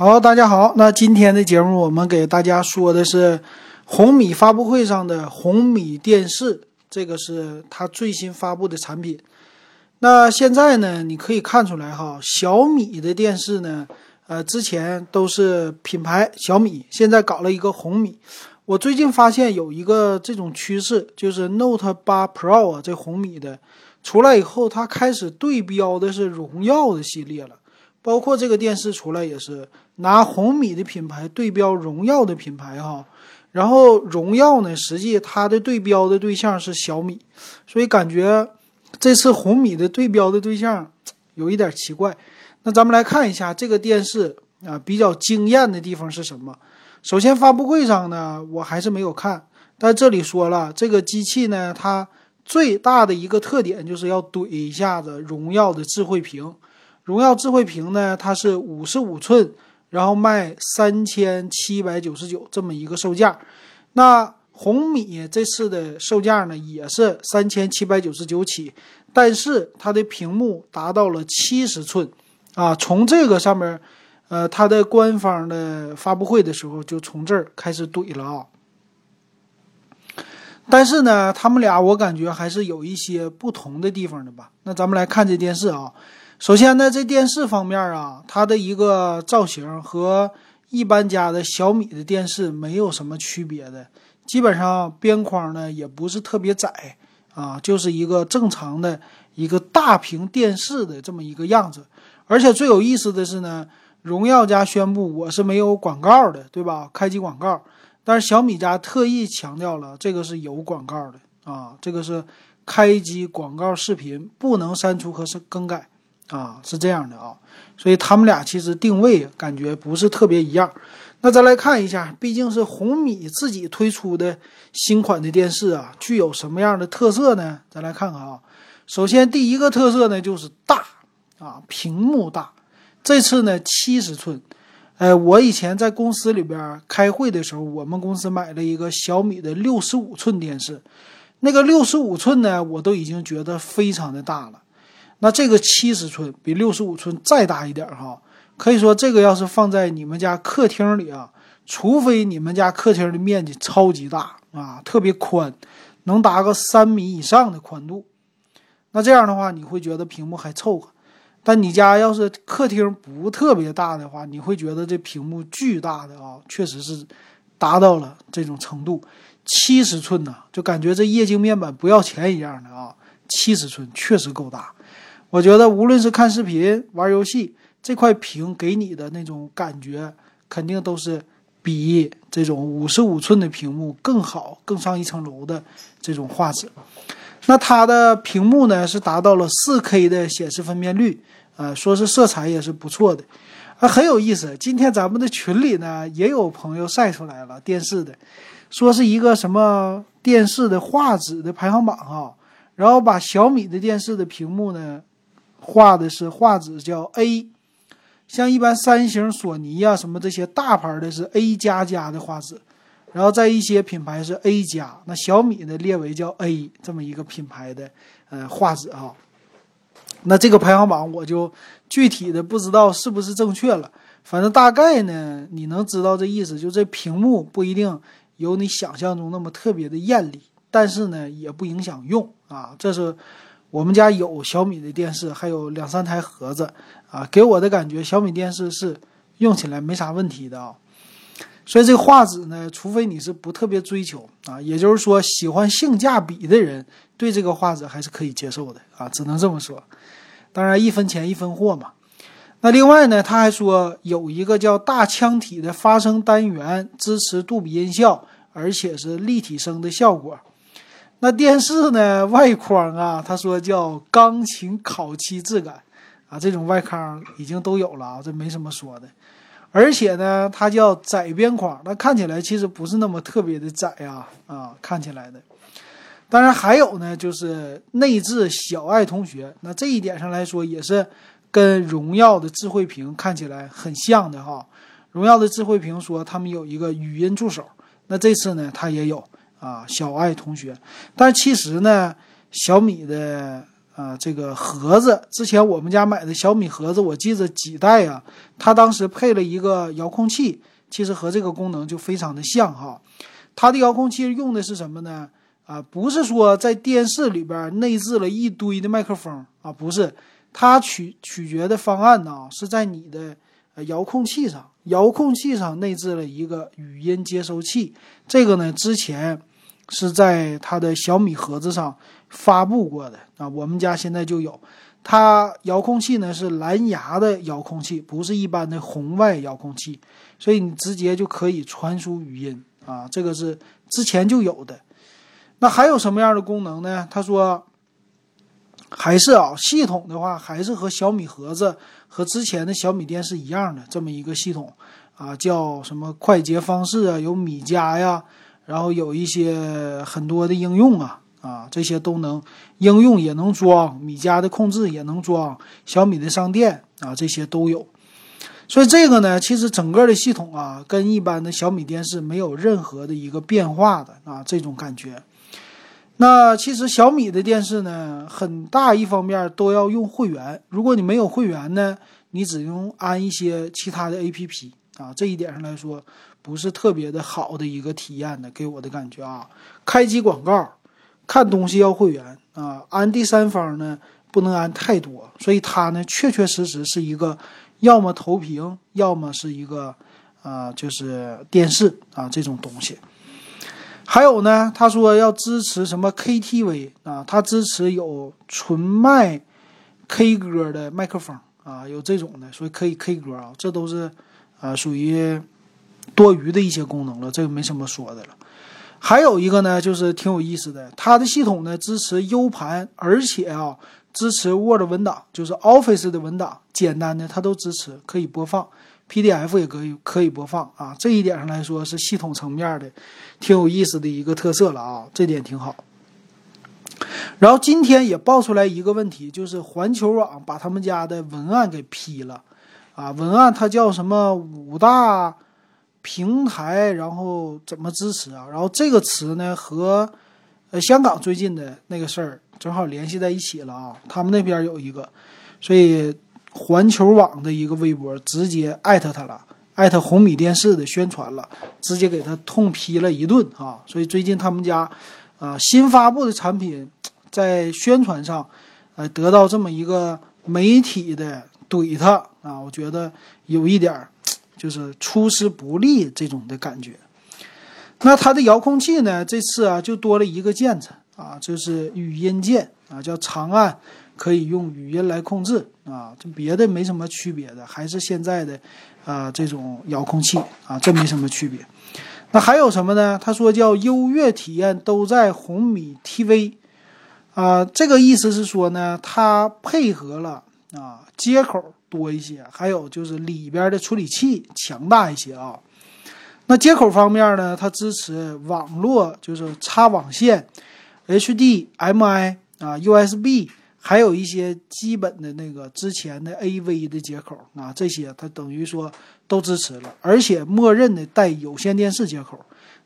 好，大家好。那今天的节目，我们给大家说的是红米发布会上的红米电视，这个是它最新发布的产品。那现在呢，你可以看出来哈，小米的电视呢，呃，之前都是品牌小米，现在搞了一个红米。我最近发现有一个这种趋势，就是 Note 八 Pro 啊，这红米的出来以后，它开始对标的是荣耀的系列了。包括这个电视出来也是拿红米的品牌对标荣耀的品牌哈，然后荣耀呢，实际它的对标的对象是小米，所以感觉这次红米的对标的对象有一点奇怪。那咱们来看一下这个电视啊，比较惊艳的地方是什么？首先发布会上呢，我还是没有看，但这里说了，这个机器呢，它最大的一个特点就是要怼一下子荣耀的智慧屏。荣耀智慧屏呢，它是五十五寸，然后卖三千七百九十九这么一个售价。那红米这次的售价呢，也是三千七百九十九起，但是它的屏幕达到了七十寸啊。从这个上面，呃，它的官方的发布会的时候就从这儿开始怼了啊。但是呢，他们俩我感觉还是有一些不同的地方的吧。那咱们来看这电视啊。首先呢，这电视方面啊，它的一个造型和一般家的小米的电视没有什么区别的，基本上边框呢也不是特别窄啊，就是一个正常的一个大屏电视的这么一个样子。而且最有意思的是呢，荣耀家宣布我是没有广告的，对吧？开机广告，但是小米家特意强调了这个是有广告的啊，这个是开机广告视频，不能删除和是更改。啊，是这样的啊，所以他们俩其实定位感觉不是特别一样。那再来看一下，毕竟是红米自己推出的新款的电视啊，具有什么样的特色呢？咱来看看啊。首先第一个特色呢就是大啊，屏幕大。这次呢七十寸，呃，我以前在公司里边开会的时候，我们公司买了一个小米的六十五寸电视，那个六十五寸呢，我都已经觉得非常的大了。那这个七十寸比六十五寸再大一点哈，可以说这个要是放在你们家客厅里啊，除非你们家客厅的面积超级大啊，特别宽，能达个三米以上的宽度，那这样的话你会觉得屏幕还凑合。但你家要是客厅不特别大的话，你会觉得这屏幕巨大的啊，确实是达到了这种程度。七十寸呢，就感觉这液晶面板不要钱一样的啊，七十寸确实够大。我觉得无论是看视频、玩游戏，这块屏给你的那种感觉，肯定都是比这种五十五寸的屏幕更好、更上一层楼的这种画质。那它的屏幕呢是达到了四 K 的显示分辨率，呃，说是色彩也是不错的，啊，很有意思。今天咱们的群里呢也有朋友晒出来了电视的，说是一个什么电视的画质的排行榜啊，然后把小米的电视的屏幕呢。画的是画质叫 A，像一般三星、索尼呀什么这些大牌的是 A 加加的画质，然后在一些品牌是 A 加，那小米呢列为叫 A 这么一个品牌的呃画质啊。那这个排行榜我就具体的不知道是不是正确了，反正大概呢你能知道这意思，就这屏幕不一定有你想象中那么特别的艳丽，但是呢也不影响用啊，这是。我们家有小米的电视，还有两三台盒子，啊，给我的感觉小米电视是用起来没啥问题的啊。所以这个画质呢，除非你是不特别追求啊，也就是说喜欢性价比的人，对这个画质还是可以接受的啊，只能这么说。当然一分钱一分货嘛。那另外呢，他还说有一个叫大腔体的发声单元，支持杜比音效，而且是立体声的效果。那电视呢？外框啊，他说叫钢琴烤漆质感，啊，这种外框已经都有了啊，这没什么说的。而且呢，它叫窄边框，那看起来其实不是那么特别的窄呀，啊，看起来的。当然还有呢，就是内置小爱同学，那这一点上来说也是跟荣耀的智慧屏看起来很像的哈。荣耀的智慧屏说他们有一个语音助手，那这次呢，它也有。啊，小爱同学，但其实呢，小米的啊，这个盒子，之前我们家买的小米盒子，我记得几代啊，它当时配了一个遥控器，其实和这个功能就非常的像哈。它的遥控器用的是什么呢？啊，不是说在电视里边内置了一堆的麦克风啊，不是，它取取决的方案呢是在你的遥控器上，遥控器上内置了一个语音接收器。这个呢，之前是在它的小米盒子上发布过的啊，我们家现在就有。它遥控器呢是蓝牙的遥控器，不是一般的红外遥控器，所以你直接就可以传输语音啊，这个是之前就有的。那还有什么样的功能呢？他说，还是啊，系统的话还是和小米盒子和之前的小米电视一样的这么一个系统啊，叫什么快捷方式啊，有米家呀，然后有一些很多的应用啊啊，这些都能应用也能装，米家的控制也能装，小米的商店啊这些都有，所以这个呢，其实整个的系统啊，跟一般的小米电视没有任何的一个变化的啊，这种感觉。那其实小米的电视呢，很大一方面都要用会员。如果你没有会员呢，你只用安一些其他的 APP 啊，这一点上来说不是特别的好的一个体验的，给我的感觉啊。开机广告，看东西要会员啊，安第三方呢不能安太多，所以它呢确确实实是一个要么投屏，要么是一个啊就是电视啊这种东西。还有呢，他说要支持什么 KTV 啊？他支持有纯麦 K 歌的麦克风啊，有这种的，所以可以 K 歌啊。这都是啊属于多余的一些功能了，这个没什么说的了。还有一个呢，就是挺有意思的，它的系统呢支持 U 盘，而且啊支持 Word 文档，就是 Office 的文档，简单的它都支持，可以播放。PDF 也可以可以播放啊，这一点上来说是系统层面的，挺有意思的一个特色了啊，这点挺好。然后今天也爆出来一个问题，就是环球网把他们家的文案给批了啊，文案它叫什么五大平台，然后怎么支持啊？然后这个词呢和呃香港最近的那个事儿正好联系在一起了啊，他们那边有一个，所以。环球网的一个微博直接艾特他了，艾特红米电视的宣传了，直接给他痛批了一顿啊！所以最近他们家，啊新发布的产品，在宣传上，呃得到这么一个媒体的怼他啊，我觉得有一点儿就是出师不利这种的感觉。那它的遥控器呢？这次啊就多了一个键子啊，就是语音键啊，叫长按。可以用语音来控制啊，这别的没什么区别的，还是现在的，啊这种遥控器啊，这没什么区别。那还有什么呢？他说叫优越体验都在红米 TV，啊，这个意思是说呢，它配合了啊接口多一些，还有就是里边的处理器强大一些啊。那接口方面呢，它支持网络，就是插网线，HDMI 啊，USB。还有一些基本的那个之前的 AV 的接口啊，这些它等于说都支持了，而且默认的带有线电视接口。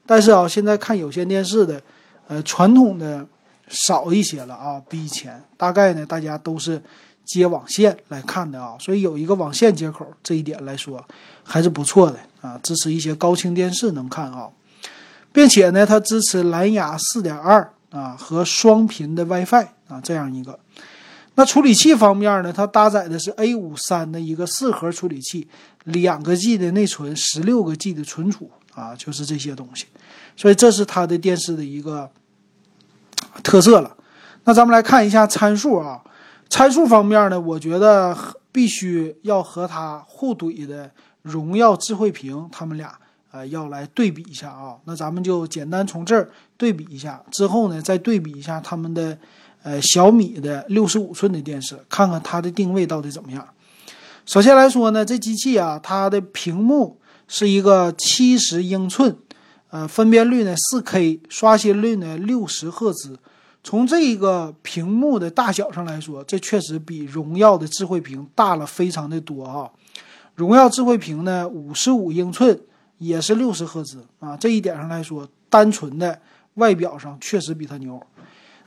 但是啊，现在看有线电视的，呃，传统的少一些了啊，比以前大概呢，大家都是接网线来看的啊，所以有一个网线接口这一点来说还是不错的啊，支持一些高清电视能看啊，并且呢，它支持蓝牙4.2啊和双频的 WiFi 啊这样一个。那处理器方面呢？它搭载的是 A 五三的一个四核处理器，两个 G 的内存，十六个 G 的存储啊，就是这些东西。所以这是它的电视的一个特色了。那咱们来看一下参数啊，参数方面呢，我觉得必须要和它互怼的荣耀智慧屏，他们俩呃要来对比一下啊。那咱们就简单从这儿对比一下，之后呢再对比一下他们的。呃，小米的六十五寸的电视，看看它的定位到底怎么样。首先来说呢，这机器啊，它的屏幕是一个七十英寸，呃，分辨率呢四 K，刷新率呢六十赫兹。从这个屏幕的大小上来说，这确实比荣耀的智慧屏大了非常的多啊。荣耀智慧屏呢五十五英寸，也是六十赫兹啊。这一点上来说，单纯的外表上确实比它牛。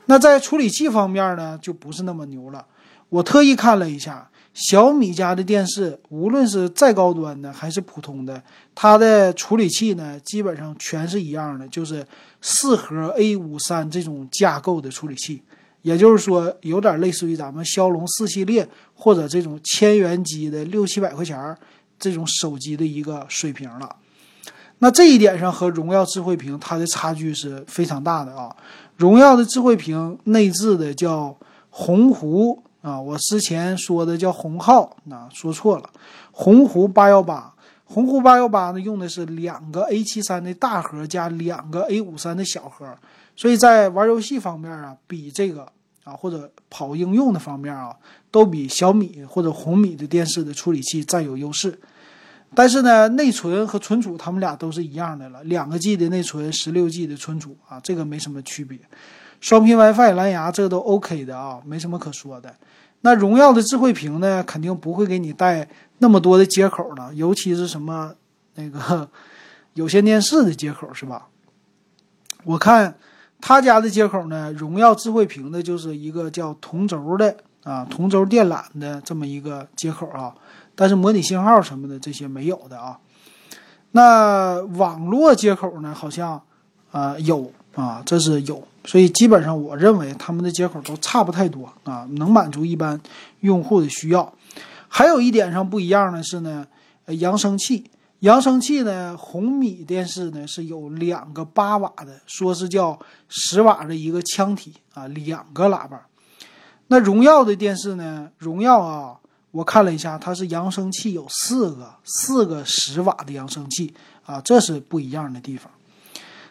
那在处理器方面呢，就不是那么牛了。我特意看了一下小米家的电视，无论是再高端的还是普通的，它的处理器呢，基本上全是一样的，就是四核 A 五三这种架构的处理器。也就是说，有点类似于咱们骁龙四系列或者这种千元机的六七百块钱这种手机的一个水平了。那这一点上和荣耀智慧屏它的差距是非常大的啊。荣耀的智慧屏内置的叫鸿鹄啊，我之前说的叫鸿浩，那说错了，鸿鹄八幺八，鸿鹄八幺八呢用的是两个 A 七三的大核加两个 A 五三的小核。所以在玩游戏方面啊，比这个啊或者跑应用的方面啊，都比小米或者红米的电视的处理器占有优势。但是呢，内存和存储他们俩都是一样的了，两个 G 的内存，十六 G 的存储啊，这个没什么区别。双频 WiFi、蓝牙这都 OK 的啊，没什么可说的。那荣耀的智慧屏呢，肯定不会给你带那么多的接口了，尤其是什么那个有线电视的接口是吧？我看。他家的接口呢？荣耀智慧屏的就是一个叫同轴的啊，同轴电缆的这么一个接口啊，但是模拟信号什么的这些没有的啊。那网络接口呢？好像啊有啊，这是有，所以基本上我认为他们的接口都差不太多啊，能满足一般用户的需要。还有一点上不一样的是呢，扬声器。扬声器呢，红米电视呢是有两个八瓦的，说是叫十瓦的一个腔体啊，两个喇叭。那荣耀的电视呢，荣耀啊，我看了一下，它是扬声器有四个，四个十瓦的扬声器啊，这是不一样的地方。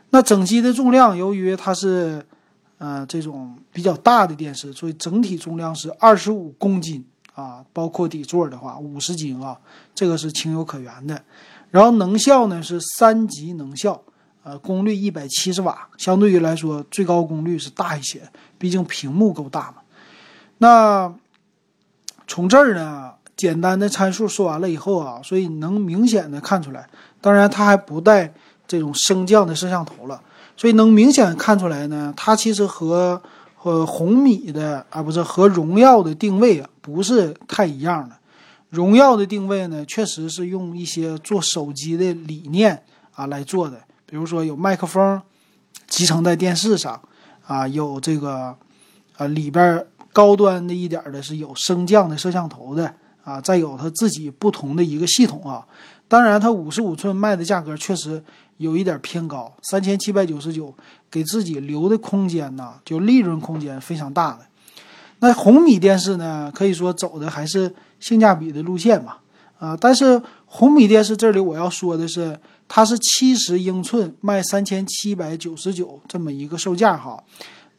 那整机的重量，由于它是呃这种比较大的电视，所以整体重量是二十五公斤啊，包括底座的话五十斤啊，这个是情有可原的。然后能效呢是三级能效，呃，功率一百七十瓦，相对于来说最高功率是大一些，毕竟屏幕够大嘛。那从这儿呢，简单的参数说完了以后啊，所以能明显的看出来，当然它还不带这种升降的摄像头了，所以能明显看出来呢，它其实和和红米的啊不是和荣耀的定位啊不是太一样的。荣耀的定位呢，确实是用一些做手机的理念啊来做的，比如说有麦克风集成在电视上，啊，有这个啊里边高端的一点的是有升降的摄像头的啊，再有它自己不同的一个系统啊。当然，它五十五寸卖的价格确实有一点偏高，三千七百九十九，给自己留的空间呢，就利润空间非常大的。那红米电视呢，可以说走的还是。性价比的路线嘛，啊，但是红米电视这里我要说的是，它是七十英寸卖三千七百九十九这么一个售价哈，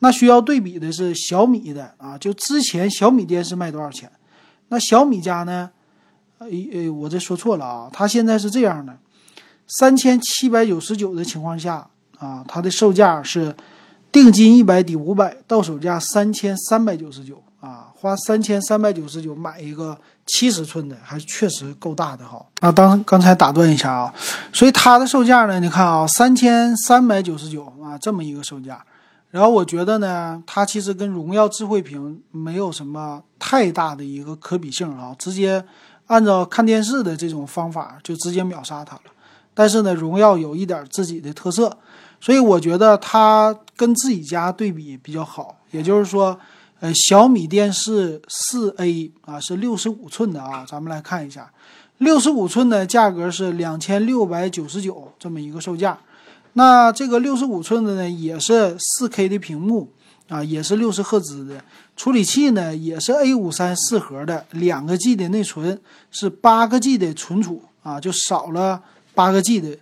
那需要对比的是小米的啊，就之前小米电视卖多少钱？那小米家呢？呃呃，我这说错了啊，它现在是这样的，三千七百九十九的情况下啊，它的售价是定金一百抵五百，到手价三千三百九十九。啊，花三千三百九十九买一个七十寸的，还确实够大的哈。啊，当刚才打断一下啊，所以它的售价呢，你看啊，三千三百九十九啊，这么一个售价。然后我觉得呢，它其实跟荣耀智慧屏没有什么太大的一个可比性啊，直接按照看电视的这种方法就直接秒杀它了。但是呢，荣耀有一点自己的特色，所以我觉得它跟自己家对比比较好，也就是说。呃，小米电视四 A 啊，是六十五寸的啊，咱们来看一下，六十五寸的价格是两千六百九十九这么一个售价。那这个六十五寸的呢，也是四 K 的屏幕啊，也是六十赫兹的处理器呢，也是 A 五三四核的，两个 G 的内存，是八个 G 的存储啊，就少了八个 G 的。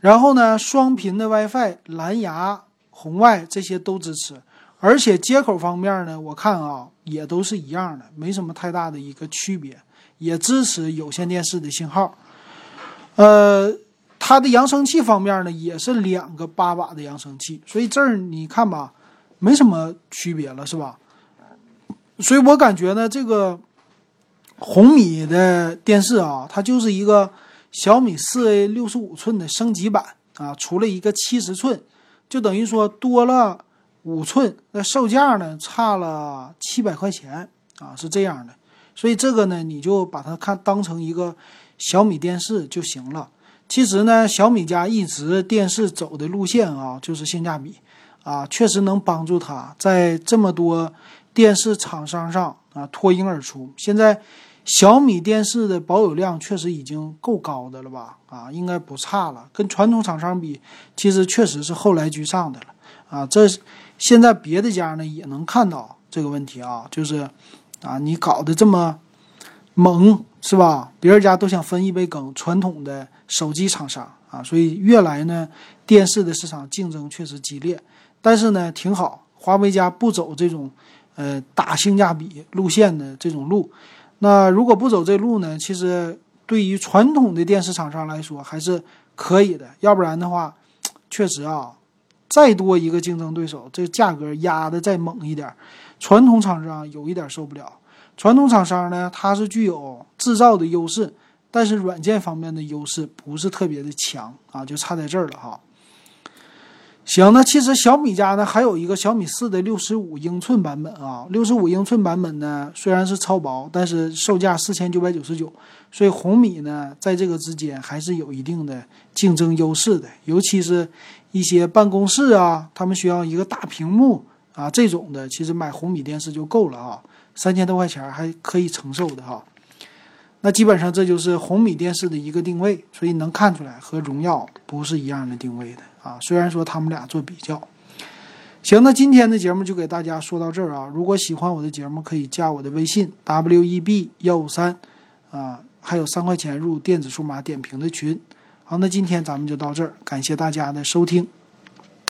然后呢，双频的 WiFi、蓝牙、红外这些都支持。而且接口方面呢，我看啊也都是一样的，没什么太大的一个区别，也支持有线电视的信号。呃，它的扬声器方面呢，也是两个八瓦的扬声器，所以这儿你看吧，没什么区别了，是吧？所以我感觉呢，这个红米的电视啊，它就是一个小米四 A 六十五寸的升级版啊，出了一个七十寸，就等于说多了。五寸，那售价呢差了七百块钱啊，是这样的。所以这个呢，你就把它看当成一个小米电视就行了。其实呢，小米家一直电视走的路线啊，就是性价比啊，确实能帮助它在这么多电视厂商上啊脱颖而出。现在小米电视的保有量确实已经够高的了吧？啊，应该不差了。跟传统厂商比，其实确实是后来居上的了啊。这现在别的家呢也能看到这个问题啊，就是啊，你搞得这么猛是吧？别人家都想分一杯羹，传统的。手机厂商啊，所以越来呢，电视的市场竞争确实激烈，但是呢，挺好。华为家不走这种，呃，打性价比路线的这种路。那如果不走这路呢，其实对于传统的电视厂商来说还是可以的。要不然的话，确实啊，再多一个竞争对手，这价格压的再猛一点，传统厂商有一点受不了。传统厂商呢，它是具有制造的优势。但是软件方面的优势不是特别的强啊，就差在这儿了哈。行，那其实小米家呢还有一个小米四的六十五英寸版本啊，六十五英寸版本呢虽然是超薄，但是售价四千九百九十九，所以红米呢在这个之间还是有一定的竞争优势的，尤其是一些办公室啊，他们需要一个大屏幕啊这种的，其实买红米电视就够了啊，三千多块钱还可以承受的哈。那基本上这就是红米电视的一个定位，所以能看出来和荣耀不是一样的定位的啊。虽然说他们俩做比较，行，那今天的节目就给大家说到这儿啊。如果喜欢我的节目，可以加我的微信 w e b 幺五三啊，还有三块钱入电子数码点评的群。好，那今天咱们就到这儿，感谢大家的收听。